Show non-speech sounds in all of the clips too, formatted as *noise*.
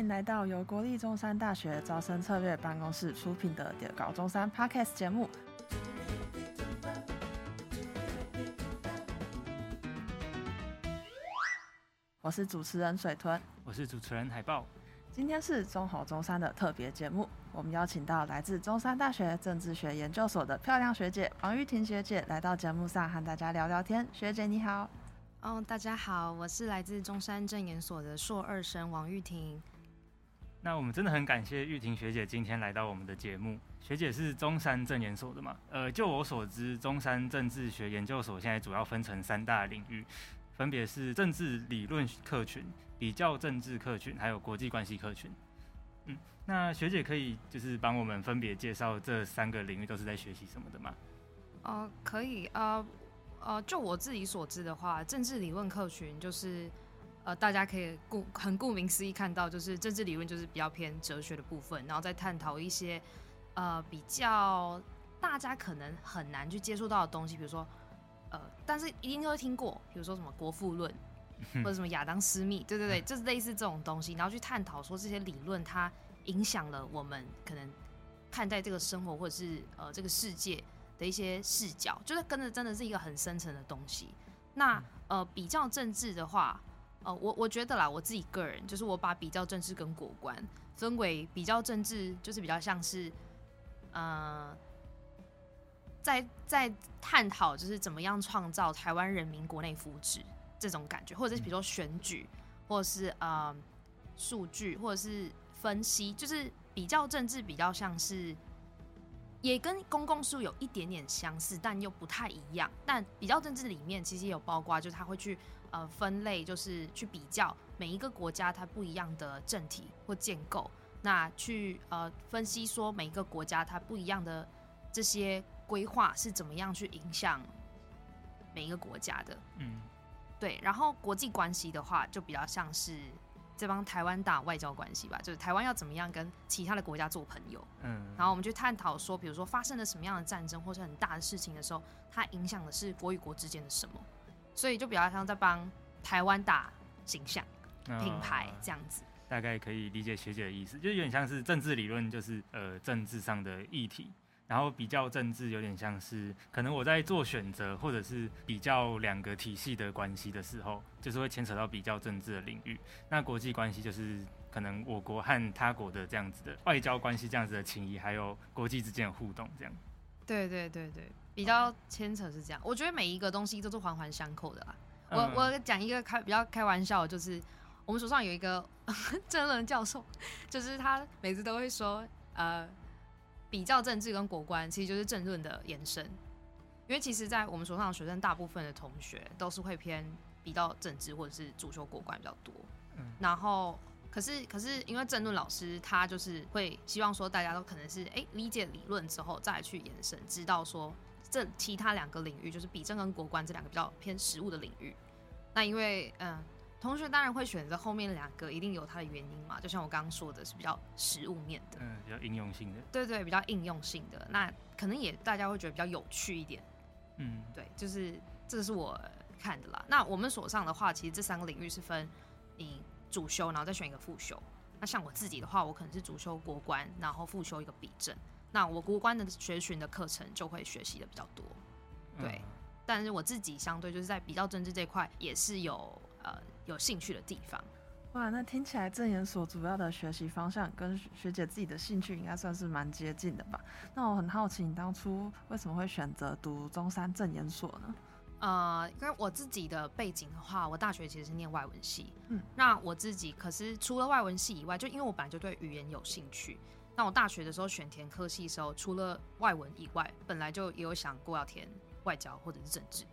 迎来到由国立中山大学招生策略办公室出品的《中高中山》Podcast 节目。我是主持人水豚，我是主持人海豹。今天是中猴中山的特别节目，我们邀请到来自中山大学政治学研究所的漂亮学姐王玉婷学姐来到节目上和大家聊聊天。学姐你好。哦，大家好，我是来自中山政研所的硕二生王玉婷。那我们真的很感谢玉婷学姐今天来到我们的节目。学姐是中山政研所的嘛？呃，就我所知，中山政治学研究所现在主要分成三大领域，分别是政治理论课群、比较政治课群，还有国际关系课群。嗯，那学姐可以就是帮我们分别介绍这三个领域都是在学习什么的吗？哦，可以，呃，呃，就我自己所知的话，政治理论课群就是。呃，大家可以顾很顾名思义看到，就是政治理论就是比较偏哲学的部分，然后再探讨一些呃比较大家可能很难去接触到的东西，比如说呃，但是一定都会听过，比如说什么国富论 *laughs* 或者什么亚当斯密，对对对，就是类似这种东西，然后去探讨说这些理论它影响了我们可能看待这个生活或者是呃这个世界的一些视角，就是跟着真的是一个很深层的东西。那呃比较政治的话。呃，我我觉得啦，我自己个人就是我把比较政治跟国关分为比较政治，就是比较像是，呃，在在探讨就是怎么样创造台湾人民国内福祉这种感觉，或者是比如说选举，或者是呃数据，或者是分析，就是比较政治比较像是。也跟公共事务有一点点相似，但又不太一样。但比较政治里面其实也有包括，就是他会去呃分类，就是去比较每一个国家它不一样的政体或建构，那去呃分析说每一个国家它不一样的这些规划是怎么样去影响每一个国家的。嗯，对。然后国际关系的话，就比较像是。在帮台湾打外交关系吧，就是台湾要怎么样跟其他的国家做朋友。嗯，然后我们去探讨说，比如说发生了什么样的战争或是很大的事情的时候，它影响的是国与国之间的什么，所以就比较像在帮台湾打形象、品牌这样子。哦，大概可以理解学姐的意思，就有点像是政治理论，就是呃政治上的议题。然后比较政治有点像是，可能我在做选择或者是比较两个体系的关系的时候，就是会牵扯到比较政治的领域。那国际关系就是可能我国和他国的这样子的外交关系，这样子的情谊，还有国际之间的互动，这样。对对对对，比较牵扯是这样。我觉得每一个东西都是环环相扣的啦。我我讲一个开比较开玩笑，就是我们手上有一个 *laughs* 政论教授，就是他每次都会说，呃。比较政治跟国关其实就是政论的延伸，因为其实，在我们手上的学生，大部分的同学都是会偏比较政治或者是主修国关比较多。嗯，然后可是可是因为政论老师他就是会希望说大家都可能是哎理解理论之后再去延伸，知道说这其他两个领域就是比政跟国关这两个比较偏实务的领域。那因为嗯。同学当然会选择后面两个，一定有它的原因嘛。就像我刚刚说的，是比较实务面的，嗯，比较应用性的。对对，比较应用性的，那可能也大家会觉得比较有趣一点。嗯，对，就是这个是我看的啦。那我们所上的话，其实这三个领域是分你主修，然后再选一个副修。那像我自己的话，我可能是主修国关，然后副修一个比政。那我国关的学群的课程就会学习的比较多。对，嗯，但是我自己相对就是在比较政治这块也是有呃。有兴趣的地方，哇，那听起来证研所主要的学习方向跟学姐自己的兴趣应该算是蛮接近的吧？那我很好奇，你当初为什么会选择读中山证研所呢？呃，因为我自己的背景的话，我大学其实是念外文系，嗯，那我自己可是除了外文系以外，就因为我本来就对语言有兴趣，那我大学的时候选填科系的时候，除了外文以外，本来就也有想过要填外交或者是政治。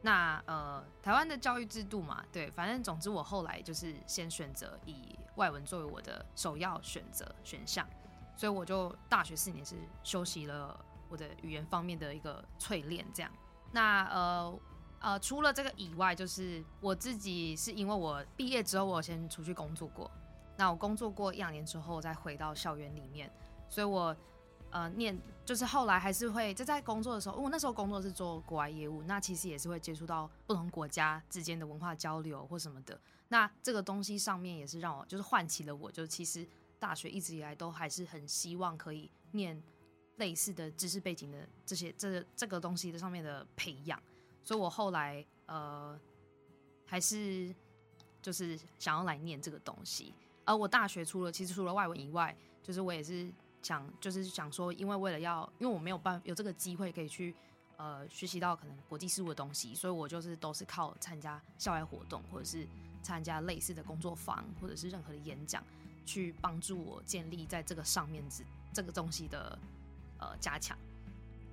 那呃，台湾的教育制度嘛，对，反正总之我后来就是先选择以外文作为我的首要选择选项，所以我就大学四年是修习了我的语言方面的一个淬炼，这样。那呃呃，除了这个以外，就是我自己是因为我毕业之后我先出去工作过，那我工作过一两年之后再回到校园里面，所以我。呃，念就是后来还是会就在工作的时候，我那时候工作是做国外业务，那其实也是会接触到不同国家之间的文化交流或什么的。那这个东西上面也是让我就是唤起了我，就其实大学一直以来都还是很希望可以念类似的知识背景的这些这这个东西的上面的培养，所以我后来呃还是就是想要来念这个东西。而我大学除了其实除了外文以外，就是我也是想就是想说，因为为了要因为我没有办法有这个机会可以去。呃，学习到可能国际事务的东西，所以我就是都是靠参加校外活动，或者是参加类似的工作坊，或者是任何的演讲，去帮助我建立在这个上面这这个东西的呃加强。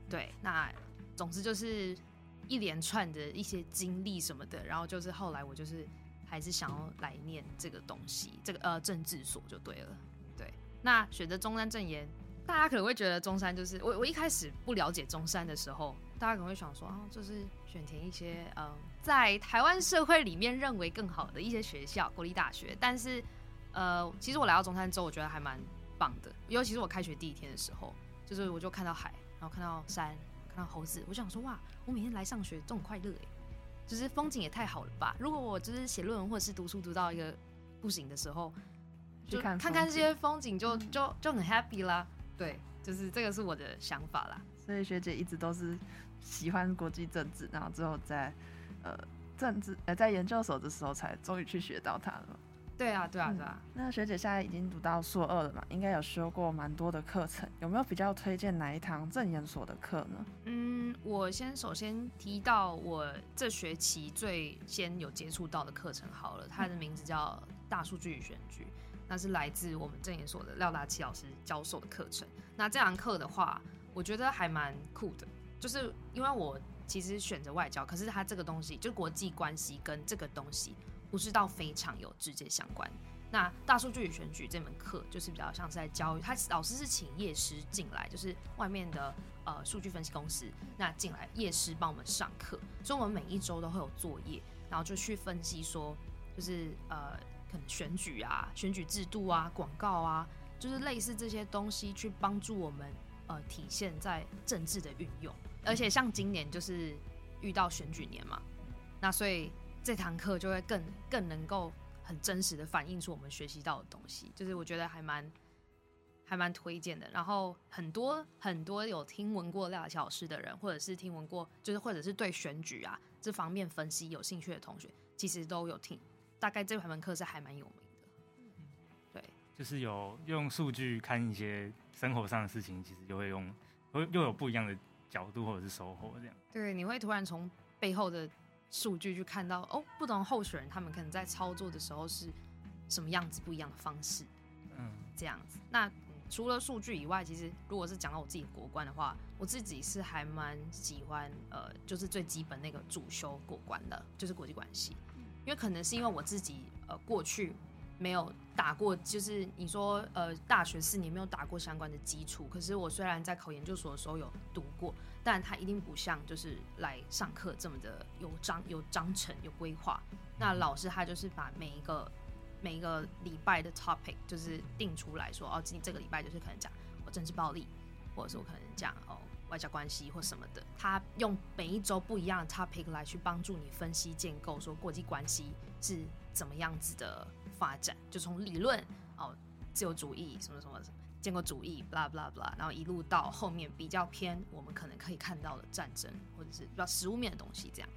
对，那总之就是一连串的一些经历什么的，然后就是后来我就是还是想要来念这个东西，这个呃政治所就对了。对，那选择中山正研，大家可能会觉得中山就是我我一开始不了解中山的时候。大家可能会想说啊，就是选填一些嗯，在台湾社会里面认为更好的一些学校，国立大学。但是，呃，其实我来到中山之后，我觉得还蛮棒的。尤其是我开学第一天的时候，就是我就看到海，然后看到山，看到猴子，我想说哇，我每天来上学这么快乐哎，就是风景也太好了吧。如果我就是写论文或者是读书读到一个不行的时候，就看看这些风景就就就很 happy 啦。对，就是这个是我的想法啦。所以学姐一直都是。喜欢国际政治，然后之后在呃政治呃在研究所的时候才终于去学到它了。对啊，对啊，对啊。嗯，那学姐现在已经读到硕二了嘛，应该有修过蛮多的课程，有没有比较推荐哪一堂政研所的课呢？嗯，我先首先提到我这学期最先有接触到的课程好了，它的名字叫大数据与选举，那是来自我们政研所的廖大奇老师教授的课程。那这堂课的话，我觉得还蛮酷的。就是因为我其实选择外交，可是它这个东西就国际关系跟这个东西不是到非常有直接相关。那大数据与选举这门课就是比较像是在教育，他老师是请业师进来，就是外面的呃数据分析公司那进来业师帮我们上课，所以我们每一周都会有作业，然后就去分析说，就是呃可能选举啊、选举制度啊、广告啊，就是类似这些东西去帮助我们呃体现在政治的运用。而且像今年就是遇到选举年嘛，那所以这堂课就会更更能够很真实的反映出我们学习到的东西，就是我觉得还蛮还蛮推荐的。然后很多很多有听闻过廖小诗的人，或者是听闻过，就是或者是对选举啊这方面分析有兴趣的同学，其实都有听。大概这门课是还蛮有名的，对，就是有用数据看一些生活上的事情，其实就会用，又又有不一样的。角度或者是收获这样，对，你会突然从背后的数据去看到哦，不同候选人他们可能在操作的时候是什么样子不一样的方式，嗯，这样子。那、嗯、除了数据以外，其实如果是讲到我自己国关的话，我自己是还蛮喜欢呃，就是最基本那个主修过关的，就是国际关系，因为可能是因为我自己呃过去。没有打过，就是你说呃，大学四年没有打过相关的基础。可是我虽然在考研究所的时候有读过，但它一定不像就是来上课这么的有章有章程有规划。那老师他就是把每一个每一个礼拜的 topic 就是定出来说，哦，今这个礼拜就是可能讲我政治暴力，或者是我可能讲哦外交关系或什么的。他用每一周不一样的 topic 来去帮助你分析建构，说国际关系是怎么样子的。发展就从理论哦，自由主义什么什么建国主义，blah blah blah，然后一路到后面比较偏我们可能可以看到的战争或者是比较实物面的东西，这样。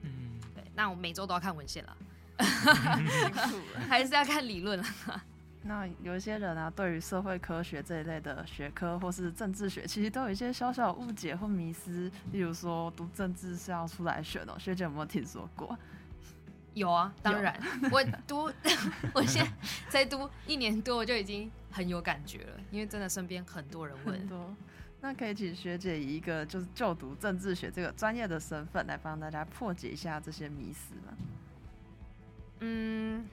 嗯，对。那我每周都要看文献了，*laughs* 还是要看理论了。*laughs* 那有一些人啊，对于社会科学这一类的学科或是政治学，其实都有一些小小误解或迷思。例如说，读政治是要出来选哦，学姐有没有听说过？有啊，当然，*laughs* 我读，*laughs* 我现在才读一年多，我就已经很有感觉了，因为真的身边很多人问。很多，那可以请学姐以一个就是就读政治学这个专业的身份来帮大家破解一下这些迷思吗？嗯，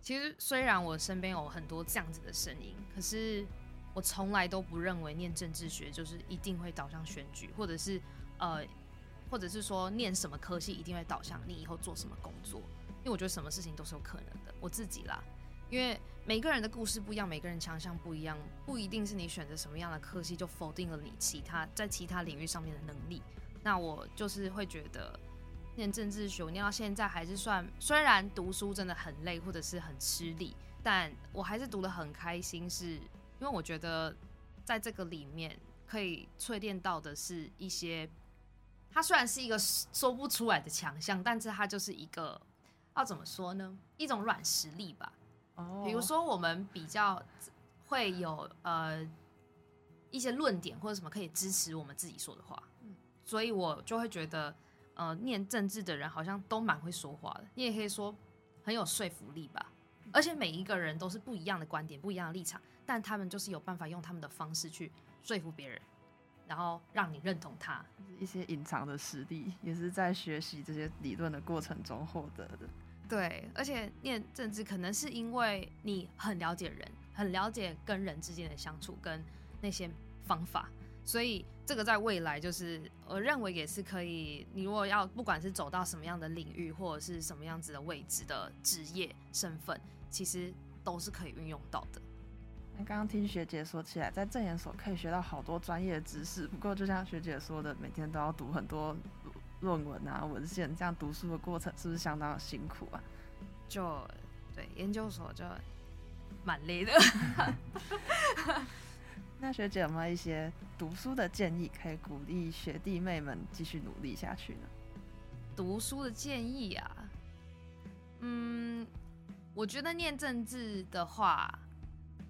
其实虽然我身边有很多这样子的声音，可是我从来都不认为念政治学就是一定会导向选举，或者是呃。或者是说念什么科系一定会导向你以后做什么工作，因为我觉得什么事情都是有可能的。我自己啦，因为每个人的故事不一样，每个人强项不一样，不一定是你选择什么样的科系就否定了你其他在其他领域上面的能力。那我就是会觉得，念政治学，念到现在还是算，虽然读书真的很累或者是很吃力，但我还是读得很开心，是因为我觉得在这个里面可以淬炼到的是一些，它虽然是一个说不出来的强项，但是它就是一个要怎么说呢？一种软实力吧。哦，比如说我们比较会有呃。一些论点或者什么可以支持我们自己说的话，嗯，所以我就会觉得，呃，念政治的人好像都蛮会说话的。你也可以说很有说服力吧。而且每一个人都是不一样的观点、不一样的立场，但他们就是有办法用他们的方式去说服别人，然后让你认同他。一些隐藏的实力也是在学习这些理论的过程中获得的。对，而且念政治可能是因为你很了解人，很了解跟人之间的相处跟。那些方法，所以这个在未来就是我认为也是可以。你如果要不管是走到什么样的领域，或者是什么样子的位置的职业身份，其实都是可以运用到的。那刚刚听学姐说起来，在政研所可以学到好多专业知识。不过就像学姐说的，每天都要读很多论文啊、文献，这样读书的过程是不是相当的辛苦啊？就对，研究所就蛮累的。*laughs* 那学姐有没有一些读书的建议，可以鼓励学弟妹们继续努力下去呢？读书的建议啊，嗯，我觉得念政治的话，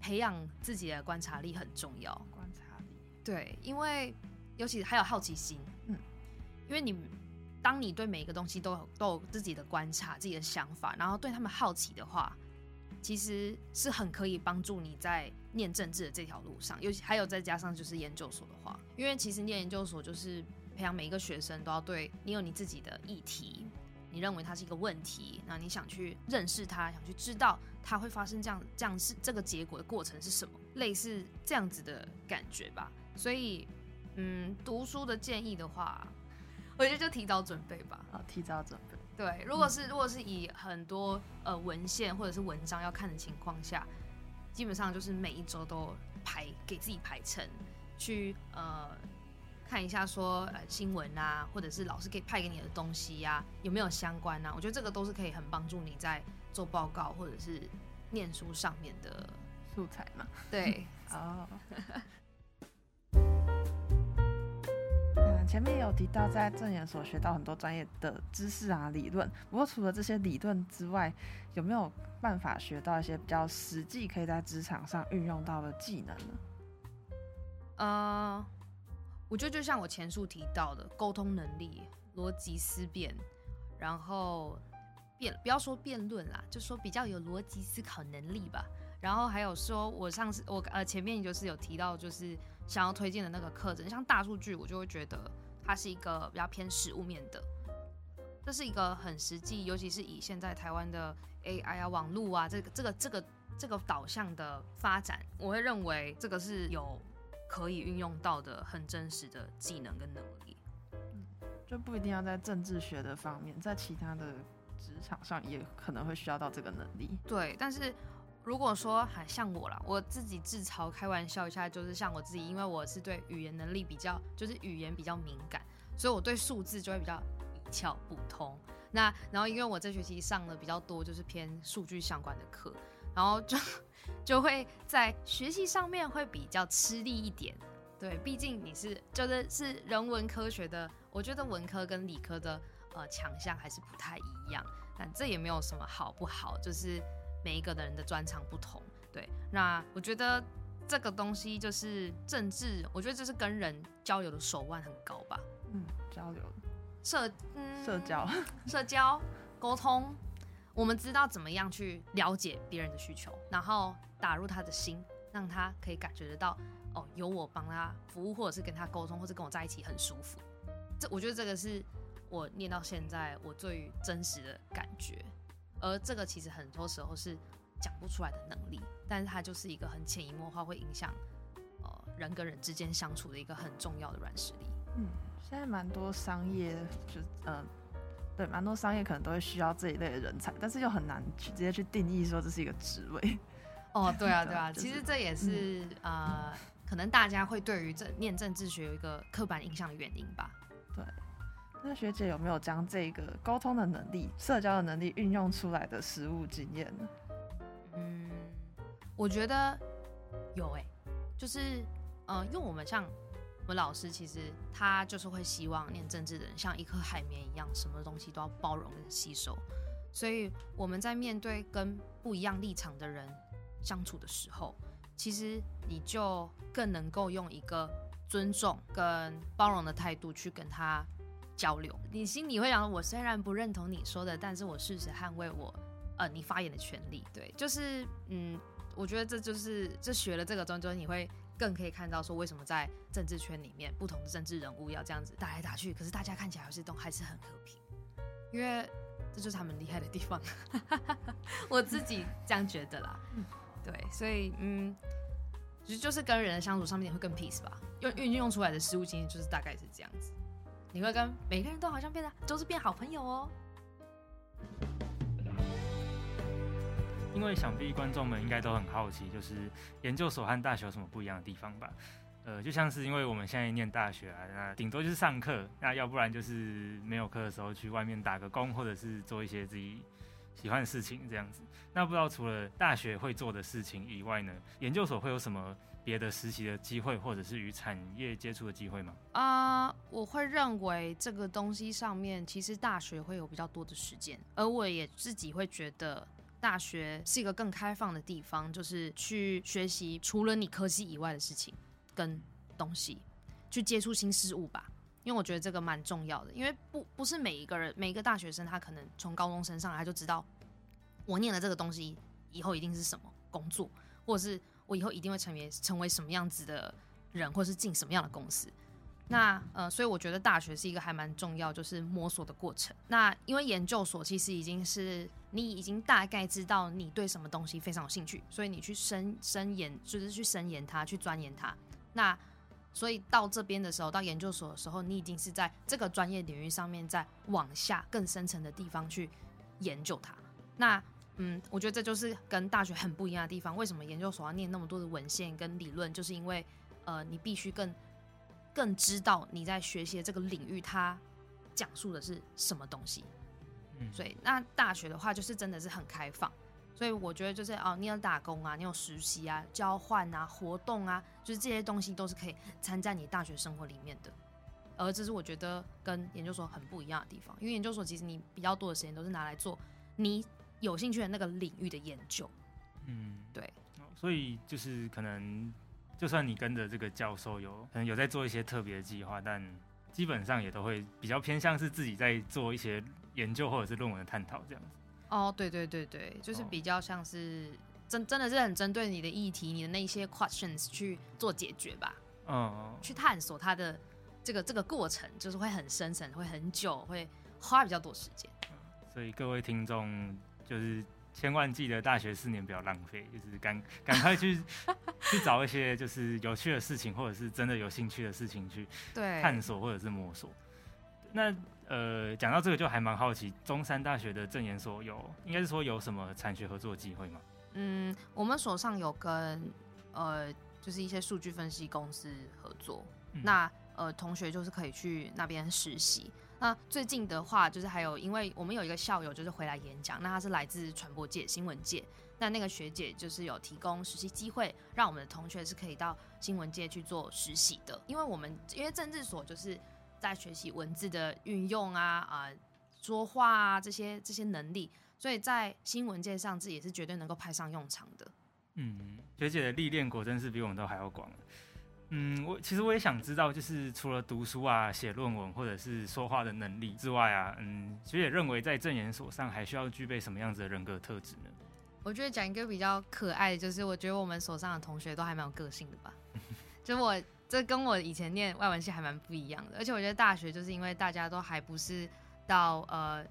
培养自己的观察力很重要。观察力，对，因为尤其还有好奇心，嗯，因为你当你对每一个东西都有都有自己的观察、自己的想法，然后对他们好奇的话，其实是很可以帮助你在念政治的这条路上，尤其还有再加上就是研究所的话，因为其实念研究所就是培养每一个学生都要对你有你自己的议题，你认为它是一个问题，那你想去认识它，想去知道它会发生这样这样是这个结果的过程是什么，类似这样子的感觉吧。所以，嗯，读书的建议的话，我觉得就提早准备吧。啊，提早准备。对，如果是如果是以很多呃文献或者是文章要看的情况下，基本上就是每一周都排给自己排成，去呃看一下说呃新闻啊，或者是老师给派给你的东西呀、啊、有没有相关啊？我觉得这个都是可以很帮助你在做报告或者是念书上面的素材嘛。对，*laughs* 哦。前面有提到，在证研所学到很多专业的知识啊、理论。不过，除了这些理论之外，有没有办法学到一些比较实际可以在职场上运用到的技能呢？呃，我觉得就像我前述提到的，沟通能力、逻辑思辨，然后辩不要说辩论啦，就说比较有逻辑思考能力吧。然后还有说，我上次我呃前面就是有提到，就是。想要推荐的那个课程，像大数据，我就会觉得它是一个比较偏实务面的，这是一个很实际，尤其是以现在台湾的 AI 啊、网络啊这个这个这个这个导向的发展，我会认为这个是有可以运用到的很真实的技能跟能力。嗯，就不一定要在政治学的方面，在其他的职场上也可能会需要到这个能力。对，但是。如果说还像我啦，我自己自嘲开玩笑一下，就是像我自己，因为我是对语言能力比较，就是语言比较敏感，所以我对数字就会比较一窍不通。那然后因为我这学期上了比较多，就是偏数据相关的课，然后就就会在学习上面会比较吃力一点。对，毕竟你是就是是人文科学的，我觉得文科跟理科的呃强项还是不太一样，但这也没有什么好不好，就是。每一个的人的专长不同，对，那我觉得这个东西就是政治，我觉得这是跟人交流的手腕很高吧。嗯，交流，社，嗯，社交，社交，沟通，我们知道怎么样去了解别人的需求，然后打入他的心，让他可以感觉得到，哦，有我帮他服务，或者是跟他沟通，或者跟我在一起很舒服。这我觉得这个是我念到现在我最真实的感觉。而这个其实很多时候是讲不出来的能力，但是它就是一个很潜移默化会影响呃人跟人之间相处的一个很重要的软实力。嗯，现在蛮多商业就呃对，蛮多商业可能都会需要这一类的人才，但是又很难去直接去定义说这是一个职位。哦，*laughs* 对啊，对啊，就是、其实这也是、嗯、呃可能大家会对于这念政治学有一个刻板印象的原因吧。对。那学姐有没有将这个沟通的能力、社交的能力运用出来的实务经验呢？嗯，我觉得有诶、欸，就是呃，因为我们像我们老师，其实他就是会希望念政治的人像一颗海绵一样，什么东西都要包容跟吸收。所以我们在面对跟不一样立场的人相处的时候，其实你就更能够用一个尊重跟包容的态度去跟他交流。你心里会想，我虽然不认同你说的，但是我誓死捍卫我呃你发言的权利。对，就是嗯，我觉得这就是这学了这个之后，你会更可以看到说，为什么在政治圈里面，不同的政治人物要这样子打来打去，可是大家看起来还是都还是很和平，因为。这就是他们厉害的地方，*laughs* 我自己这样觉得啦。对，所以嗯，其实就是跟人的相处上面会更 peace 吧。用运用出来的实务经验就是大概是这样子。你会跟每个人都好像变得都是变好朋友哦。因为想必观众们应该都很好奇，就是研究所和大学有什么不一样的地方吧？呃，就像是因为我们现在念大学啊，那顶多就是上课，那要不然就是没有课的时候去外面打个工，或者是做一些自己喜欢的事情这样子。那不知道除了大学会做的事情以外呢，研究所会有什么别的实习的机会，或者是与产业接触的机会吗？啊、我会认为这个东西上面其实大学会有比较多的时间，而我也自己会觉得大学是一个更开放的地方，就是去学习除了你科系以外的事情。跟东西去接触新事物吧，因为我觉得这个蛮重要的。因为不不是每一个人，每一个大学生，他可能从高中生上来就知道，我念的这个东西以后一定是什么工作，或者是我以后一定会成为成为什么样子的人，或是进什么样的公司。那呃，所以我觉得大学是一个还蛮重要，就是摸索的过程。那因为研究所其实已经是你已经大概知道你对什么东西非常有兴趣，所以你去深深研，就是去深研它，去钻研它。那所以到这边的时候，到研究所的时候，你已经是在这个专业领域上面，在往下更深层的地方去研究它。那嗯，我觉得这就是跟大学很不一样的地方。为什么研究所要念那么多的文献跟理论？就是因为呃，你必须更更知道你在学习的这个领域它讲述的是什么东西。嗯，所以那大学的话，就是真的是很开放。所以我觉得就是哦，你有打工啊，你有实习啊，交换啊，活动啊，就是这些东西都是可以参在你大学生活里面的。而这是我觉得跟研究所很不一样的地方，因为研究所其实你比较多的时间都是拿来做你有兴趣的那个领域的研究。嗯，对。所以就是可能，就算你跟着这个教授有可能有在做一些特别的计划，但基本上也都会比较偏向是自己在做一些研究或者是论文的探讨这样子。哦，对对对对，就是比较像是真真的是很针对你的议题，你的那些 questions 去做解决吧，嗯，去探索它的这个这个过程，就是会很深层，会很久，会花比较多时间。所以各位听众，就是千万记得大学四年不要浪费，就是赶赶快去 *laughs* 去找一些就是有趣的事情，或者是真的有兴趣的事情去探索或者是摸索。那呃，讲到这个就还蛮好奇，中山大学的政研所有，应该是说有什么产学合作机会吗？嗯，我们所上有跟呃，就是一些数据分析公司合作，嗯、那呃，同学就是可以去那边实习。那最近的话，就是还有，因为我们有一个校友就是回来演讲，那他是来自传播界、新闻界，那那个学姐就是有提供实习机会，让我们的同学是可以到新闻界去做实习的。因为我们因为政治所就是。在学习文字的运用啊啊、呃，说话啊这些这些能力，所以在新闻界上，这也是绝对能够派上用场的。嗯，学姐的历练果真是比我们都还要广。嗯，我其实我也想知道，就是除了读书啊、写论文或者是说话的能力之外啊，嗯，学姐认为在证研所上还需要具备什么样子的人格特质呢？我觉得讲一个比较可爱的，就是我觉得我们所上的同学都还蛮有个性的吧。*laughs* 就我。这跟我以前念外文系还蛮不一样的，而且我觉得大学就是因为大家都还不是到呃，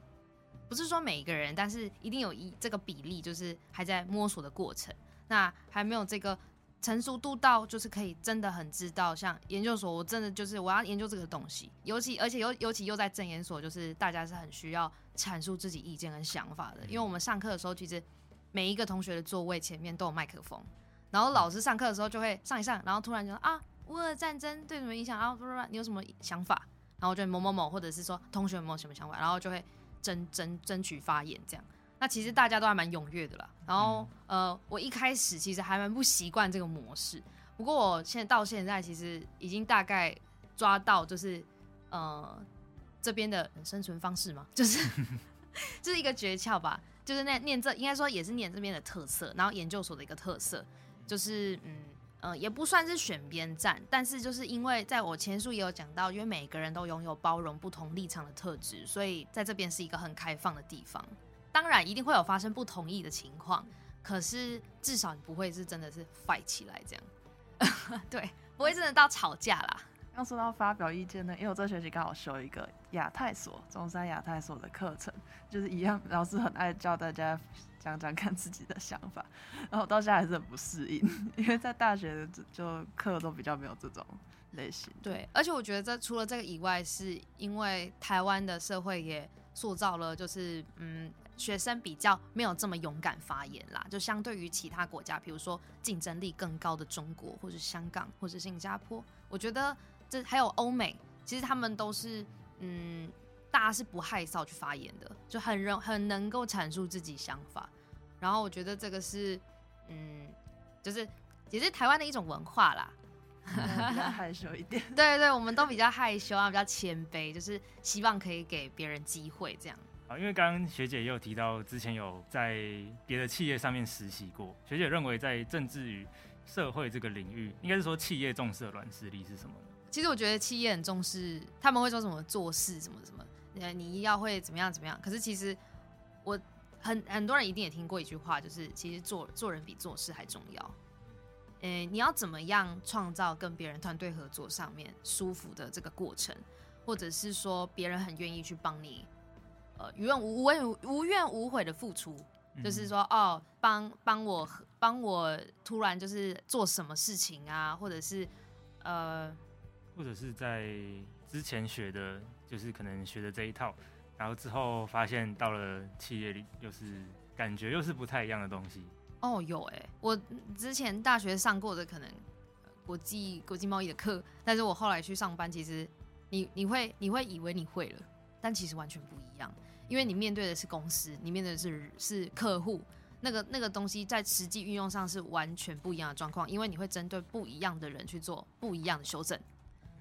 不是说每一个人，但是一定有一这个比例，就是还在摸索的过程，那还没有这个成熟度到，就是可以真的很知道，像研究所，我真的就是我要研究这个东西，尤其而且尤尤其又在证研所，就是大家是很需要阐述自己意见跟想法的，因为我们上课的时候，其实每一个同学的座位前面都有麦克风，然后老师上课的时候就会上一上，然后突然就啊。乌俄战争对什么影响？然后不不不，你有什么想法？然后就某某某，或者是说同学有没有什么想法，然后就会争争争取发言这样。那其实大家都还蛮踊跃的啦。然后呃，我一开始其实还蛮不习惯这个模式，不过我现在到现在其实已经大概抓到就是呃这边的生存方式嘛，*laughs* 就是这是一个诀窍吧。就是那念这应该说也是念这边的特色，然后研究所的一个特色，就是嗯。呃，也不算是选边站，但是就是因为在我前述也有讲到，因为每个人都拥有包容不同立场的特质，所以在这边是一个很开放的地方。当然，一定会有发生不同意的情况，可是至少你不会是真的是 fight 起来这样，*laughs* 对，不会真的到吵架啦。刚说到发表意见呢，因为我这学期刚好修一个亚太所，中山亚太所的课程，就是一样，老师很爱教大家。讲讲看自己的想法，*laughs* 然后到现在还是很不适应，*laughs* 因为在大学的就课都比较没有这种类型。对，而且我觉得这除了这个以外，是因为台湾的社会也塑造了，就是嗯，学生比较没有这么勇敢发言啦。就相对于其他国家，比如说竞争力更高的中国，或者香港，或者新加坡，我觉得这还有欧美，其实他们都是嗯。大家是不害臊去发言的，就很容很能够阐述自己想法。然后我觉得这个是，嗯，就是也是台湾的一种文化啦。比较害羞一点。*laughs* 对对，我们都比较害羞啊，比较谦卑，就是希望可以给别人机会这样。啊，因为刚刚学姐也有提到，之前有在别的企业上面实习过。学姐认为在政治与社会这个领域，应该是说企业重视的软实力是什么呢？其实我觉得企业很重视，他们会说什么做事什么什么。你要会怎么样怎么样？可是其实我很很多人一定也听过一句话，就是其实做做人比做事还重要。诶，你要怎么样创造跟别人团队合作上面舒服的这个过程，或者是说别人很愿意去帮你，呃，无怨无无无怨无悔的付出，就是说哦，帮帮我帮我突然就是做什么事情啊，或者是呃，或者是在之前学的。就是可能学的这一套，然后之后发现到了企业里，又是感觉又是不太一样的东西。哦，有哎、我之前大学上过的可能国际国际贸易的课，但是我后来去上班，其实你你会你会以为你会了，但其实完全不一样，因为你面对的是公司，你面对的是是客户，那个那个东西在实际运用上是完全不一样的状况，因为你会针对不一样的人去做不一样的修正。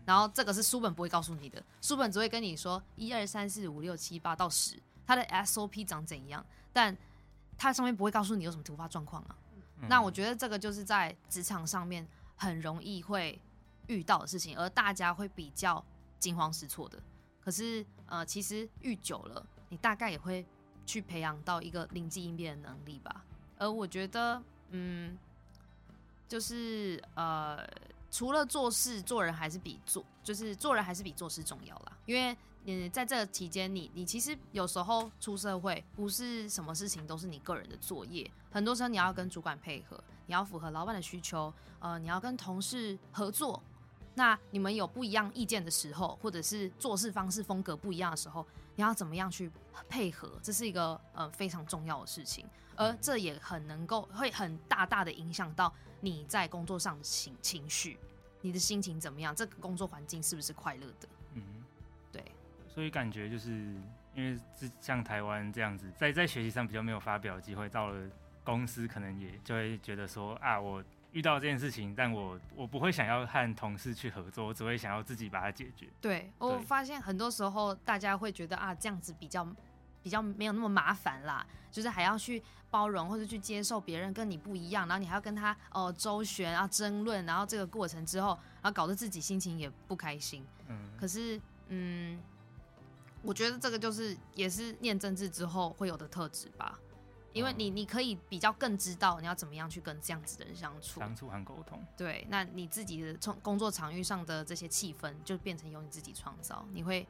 然后这个是书本不会告诉你的，书本只会跟你说一二三四五六七八到十，它的 SOP 长怎样，但它上面不会告诉你有什么突发状况啊。嗯。那我觉得这个就是在职场上面很容易会遇到的事情，而大家会比较惊慌失措的。可是呃，其实遇久了，你大概也会去培养到一个临机应变的能力吧。而我觉得，嗯，就是呃。除了做事，做人还是比做，就是做人还是比做事重要啦。因为，嗯，在这期间，你你其实有时候出社会，不是什么事情都是你个人的作业，很多时候你要跟主管配合，你要符合老板的需求，呃，你要跟同事合作。那你们有不一样意见的时候，或者是做事方式风格不一样的时候，你要怎么样去配合？这是一个呃非常重要的事情，而这也很能够会很大大的影响到。你在工作上的情情绪，你的心情怎么样？这个工作环境是不是快乐的？嗯，对。所以感觉就是因为像台湾这样子，在在学习上比较没有发表机会，到了公司可能也就会觉得说啊，我遇到这件事情，但我我不会想要和同事去合作，我只会想要自己把它解决。对，我发现很多时候大家会觉得啊，这样子比较比较没有那么麻烦啦，就是还要去。包容或者去接受别人跟你不一样，然后你还要跟他哦、呃、周旋啊争论，然后这个过程之后，然后搞得自己心情也不开心。嗯，可是嗯，我觉得这个就是也是念政治之后会有的特质吧，因为你你可以比较更知道你要怎么样去跟这样子的人相处，相处和沟通。对，那你自己的从工作场域上的这些气氛就变成由你自己创造，你会。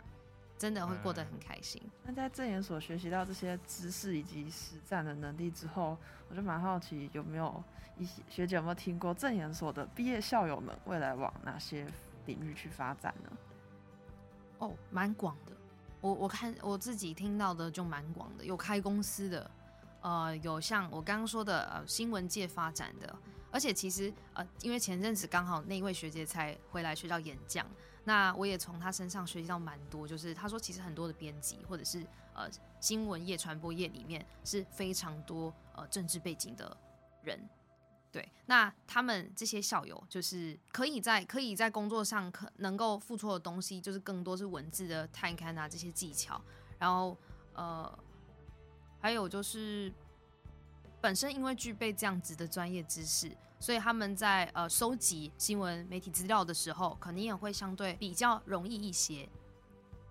真的会过得很开心。那在证研所学习到这些知识以及实战的能力之后，我就蛮好奇，有没有一些学姐有没有听过证研所的毕业校友们未来往哪些领域去发展呢？哦，蛮广的。我我看我自己听到的就蛮广的，有开公司的，呃，有像我刚刚说的呃新闻界发展的，而且其实呃，因为前阵子刚好那一位学姐才回来学校演讲。那我也从他身上学习到蛮多，就是他说其实很多的编辑或者是呃新闻业、传播业里面是非常多呃政治背景的人。对，那他们这些校友就是可以在可以在工作上可能够付出的东西，就是更多是文字的探勘啊这些技巧，然后呃还有就是本身因为具备这样子的专业知识，所以他们在呃收集新闻媒体资料的时候，肯定也会相对比较容易一些。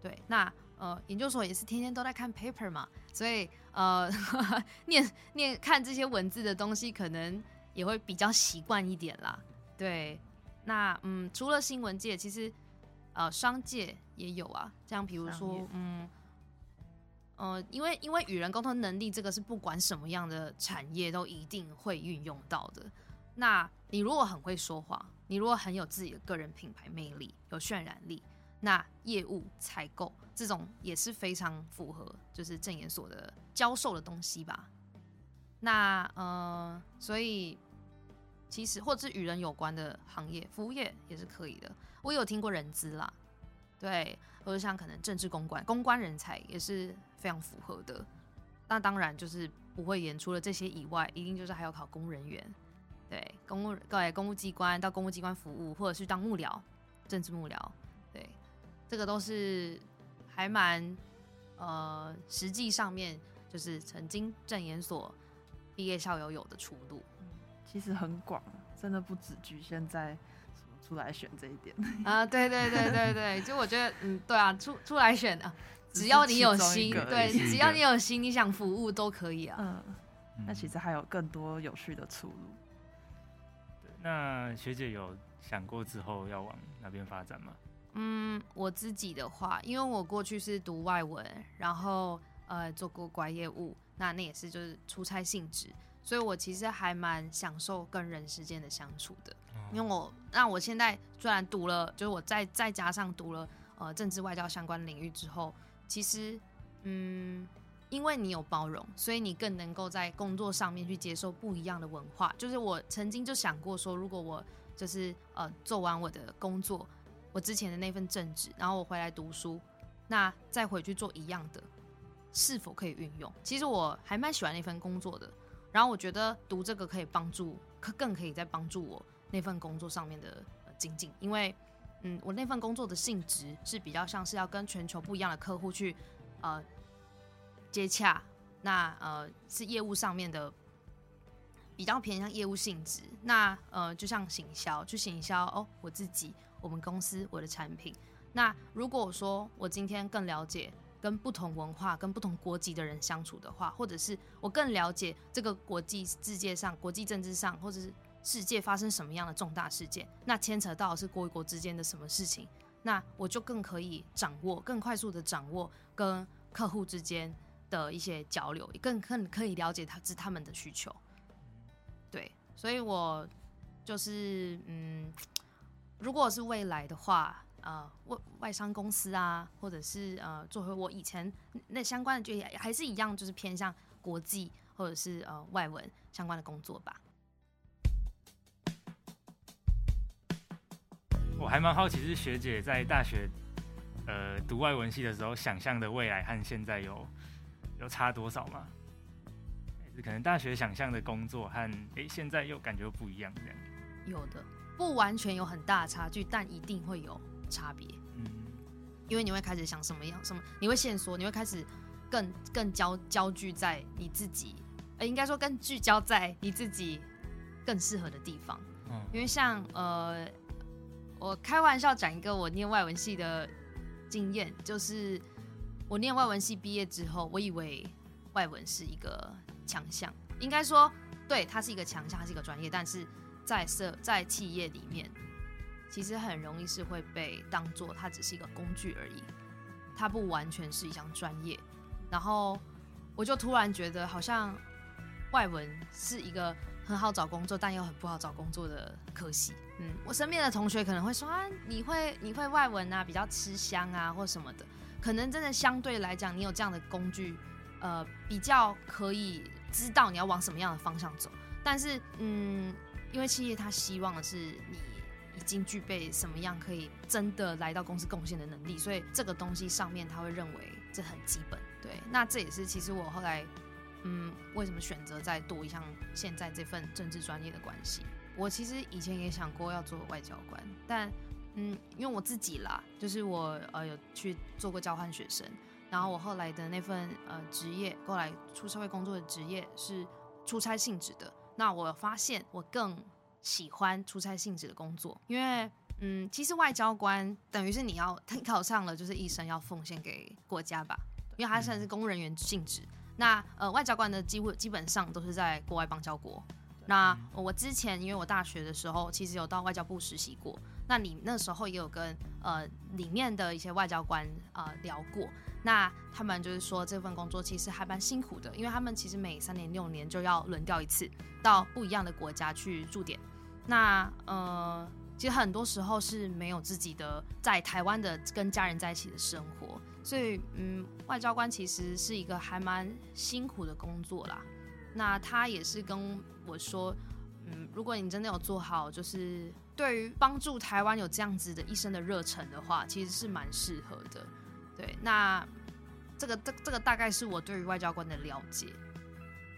对，那呃研究所也是天天都在看 paper 嘛，所以呃 *laughs* 念念看这些文字的东西可能。也会比较习惯一点啦，对，那嗯，除了新闻界，其实呃，商界也有啊，像比如说，嗯，呃，因为因为与人沟通能力，这个是不管什么样的产业都一定会运用到的。那你如果很会说话，你如果很有自己的个人品牌魅力，有渲染力，那业务采购这种也是非常符合就是证研所的教授的东西吧。那呃，所以。其实，或者是与人有关的行业，服务业也是可以的。我有听过人资啦，对，或者像可能政治公关、公关人才也是非常符合的。那当然就是不会演，除了这些以外，一定就是还要考公人员，对，公务各位公务机关到公务机关服务，或者是当幕僚、政治幕僚，对，这个都是还蛮呃，实际上面就是曾经证研所毕业校友有的出路。其实很广，真的不只局限在什么出来选这一点啊！对对对对对，就我觉得，嗯，对啊，出出来选啊，只要你有心，对，只要你有心，你想服务都可以啊。嗯，那其实还有更多有趣的出路。对，那学姐有想过之后要往哪边发展吗？嗯，我自己的话，因为我过去是读外文，然后呃做过乖业务，那那也是就是出差性质。所以，我其实还蛮享受跟人之间的相处的，因为我那我现在虽然读了，就是我再再加上读了呃政治外交相关领域之后，其实嗯，因为你有包容，所以你更能够在工作上面去接受不一样的文化。就是我曾经就想过说，如果我就是呃做完我的工作，我之前的那份正职，然后我回来读书，那再回去做一样的，是否可以运用？其实我还蛮喜欢那份工作的。然后我觉得读这个可以帮助，可更可以在帮助我那份工作上面的精进，因为，嗯，我那份工作的性质是比较像是要跟全球不一样的客户去，呃，接洽，那呃是业务上面的，比较偏向业务性质，那呃就像行销，去行销哦，我自己，我们公司，我的产品，那如果说我今天更了解。跟不同文化、跟不同国籍的人相处的话，或者是我更了解这个国际世界上、国际政治上，或者是世界发生什么样的重大事件，那牵扯到是国与国之间的什么事情，那我就更可以掌握、更快速的掌握跟客户之间的一些交流，更更可以了解他知他们的需求。对，所以我就是嗯，如果是未来的话。呃，外外商公司啊，或者是呃，做回我以前那相关的，就业还是一样，就是偏向国际或者是呃外文相关的工作吧。我还蛮好奇，是学姐在大学呃读外文系的时候，想象的未来和现在有有差多少吗？可能大学想象的工作和诶现在又感觉不一样，这样。有的，不完全有很大的差距，但一定会有。差别，嗯，因为你会开始想什么样什么，你会线索，你会开始更更焦焦聚在你自己，呃，应该说更聚焦在你自己更适合的地方。嗯，因为像呃，我开玩笑讲一个我念外文系的经验，就是我念外文系毕业之后，我以为外文是一个强项，应该说对，它是一个强项，它是一个专业，但是在社在企业里面。其实很容易是会被当做它只是一个工具而已，它不完全是一项专业。然后我就突然觉得，好像外文是一个很好找工作，但又很不好找工作的科系。嗯，我身边的同学可能会说啊，你会你会外文啊，比较吃香啊，或什么的。可能真的相对来讲，你有这样的工具，呃，比较可以知道你要往什么样的方向走。但是，嗯，因为企业他希望的是你。已经具备什么样可以真的来到公司贡献的能力，所以这个东西上面他会认为这很基本。对，那这也是其实我后来嗯为什么选择再读一项现在这份政治专业的关系。我其实以前也想过要做外交官，但嗯因为我自己啦，就是我呃有去做过交换学生。然后我后来的那份呃职业，后来出社会工作的职业是出差性质的。那我发现我更喜欢出差性质的工作，因为嗯，其实外交官等于是你要 *laughs* 考上了，就是一生要奉献给国家吧，因为他算是公务人员性质。那呃，外交官的机会基本上都是在国外邦交国。那我之前因为我大学的时候其实有到外交部实习过，那你那时候也有跟呃里面的一些外交官呃聊过。那他们就是说，这份工作其实还蛮辛苦的，因为他们其实每三年六年就要轮调一次，到不一样的国家去驻点。那呃，其实很多时候是没有自己的在台湾的跟家人在一起的生活，所以嗯，外交官其实是一个还蛮辛苦的工作啦。那他也是跟我说，嗯，如果你真的有做好，就是对于帮助台湾有这样子的一生的热忱的话，其实是蛮适合的。对，那这个这这个大概是我对于外交官的了解。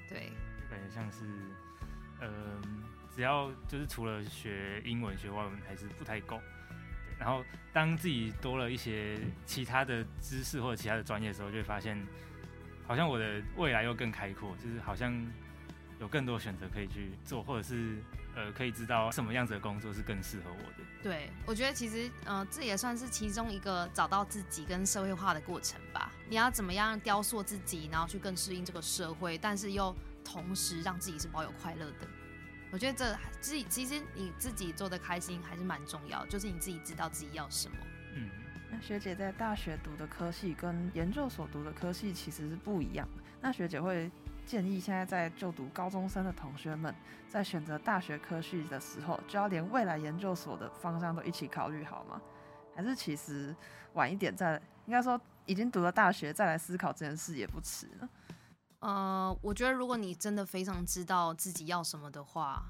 对，感觉像是，嗯、只要就是除了学英文、学外文还是不太够。然后当自己多了一些其他的知识或者其他的专业的时候，就会发现，好像我的未来又更开阔，就是好像有更多选择可以去做，或者是。呃，可以知道什么样子的工作是更适合我的。对，我觉得其实，呃，这也算是其中一个找到自己跟社会化的过程吧。你要怎么样雕塑自己，然后去更适应这个社会，但是又同时让自己是保有快乐的。我觉得这自己其实你自己做的开心还是蛮重要，就是你自己知道自己要什么。嗯，那学姐在大学读的科系跟研究所读的科系其实是不一样的。那学姐会。建议现在在就读高中生的同学们，在选择大学科系的时候，就要连未来研究所的方向都一起考虑好吗？还是其实晚一点再，应该说已经读了大学再来思考这件事也不迟呢？呃，我觉得如果你真的非常知道自己要什么的话，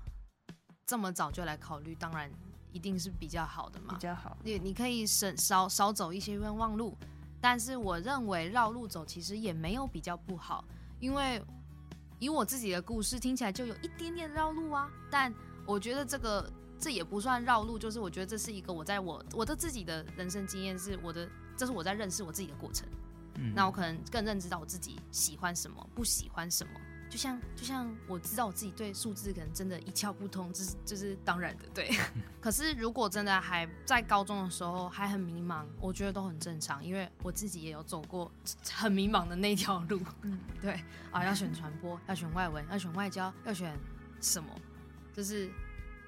这么早就来考虑，当然一定是比较好的嘛。比较好，你你可以省少少走一些冤枉路，但是我认为绕路走其实也没有比较不好，因为。以我自己的故事听起来就有一点点绕路啊，但我觉得这个这也不算绕路，就是我觉得这是一个我在我我的自己的人生经验，是我的，这是我在认识我自己的过程。嗯，那我可能更认知到我自己喜欢什么，不喜欢什么。就像就像我知道我自己对数字可能真的一窍不通，这是这是当然的，对。*laughs* 可是如果真的还在高中的时候还很迷茫，我觉得都很正常，因为我自己也有走过很迷茫的那条路。嗯，*laughs* 对啊，要选传播，要选外文，要选外交，要选什么？就是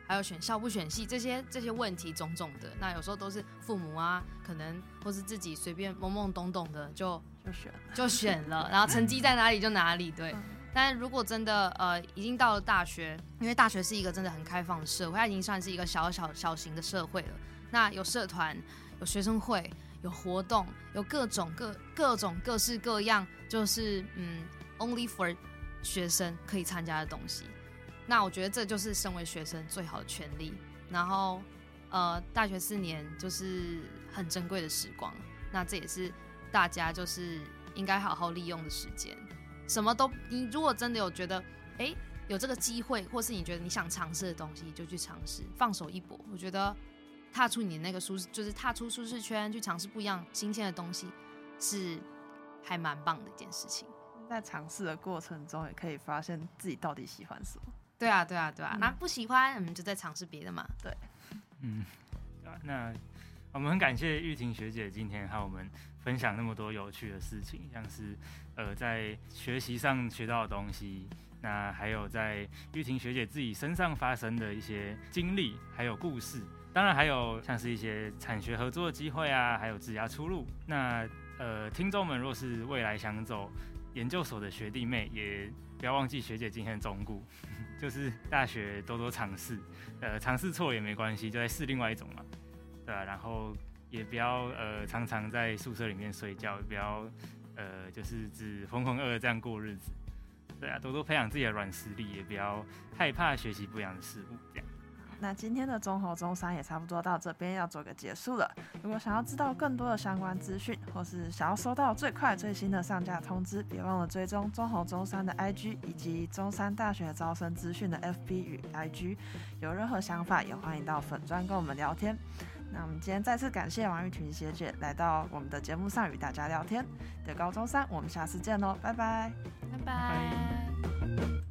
还有选校不选系这些这些问题种种的。那有时候都是父母啊，可能或是自己随便懵懵懂懂的就就选就选了，然后成绩在哪里就哪里，对。但如果真的呃已经到了大学，因为大学是一个真的很开放的社会，它已经算是一个小小小型的社会了。那有社团，有学生会，有活动，有各种各各种各式各样，就是嗯，only for 学生可以参加的东西。那我觉得这就是身为学生最好的权利。然后呃，大学四年就是很珍贵的时光，那这也是大家就是应该好好利用的时间。什么都，你如果真的有觉得，哎、欸，有这个机会，或是你觉得你想尝试的东西，就去尝试，放手一搏。我觉得踏出你的那个舒适，就是踏出舒适圈，去尝试不一样新鲜的东西，是还蛮棒的一件事情。在尝试的过程中，也可以发现自己到底喜欢什么。对啊，对啊，对啊。嗯、那不喜欢，我们就再尝试别的嘛。对，嗯，啊，那我们很感谢玉婷学姐今天和我们分享那么多有趣的事情，像是。呃，在学习上学到的东西，那还有在玉婷学姐自己身上发生的一些经历，还有故事，当然还有像是一些产学合作的机会啊，还有职涯出路。那呃，听众们若是未来想走研究所的学弟妹，也不要忘记学姐今天的忠告，*laughs* 就是大学多多尝试，呃，尝试错也没关系，就在试另外一种嘛，对吧？然后也不要呃常常在宿舍里面睡觉，也不要。呃，就是只浑浑噩噩这样过日子，对啊，多多培养自己的软实力，也不要害怕学习不一样的事物，这样。那今天的中猴中山也差不多到这边要做个结束了。如果想要知道更多的相关资讯，或是想要收到最快最新的上架通知，别忘了追踪中猴中山的 IG 以及中山大学招生资讯的 FB 与 IG。有任何想法，也欢迎到粉专跟我们聊天。那我们今天再次感谢王玉群学姐来到我们的节目上与大家聊天。的高中三，我们下次见喽，拜拜，拜拜。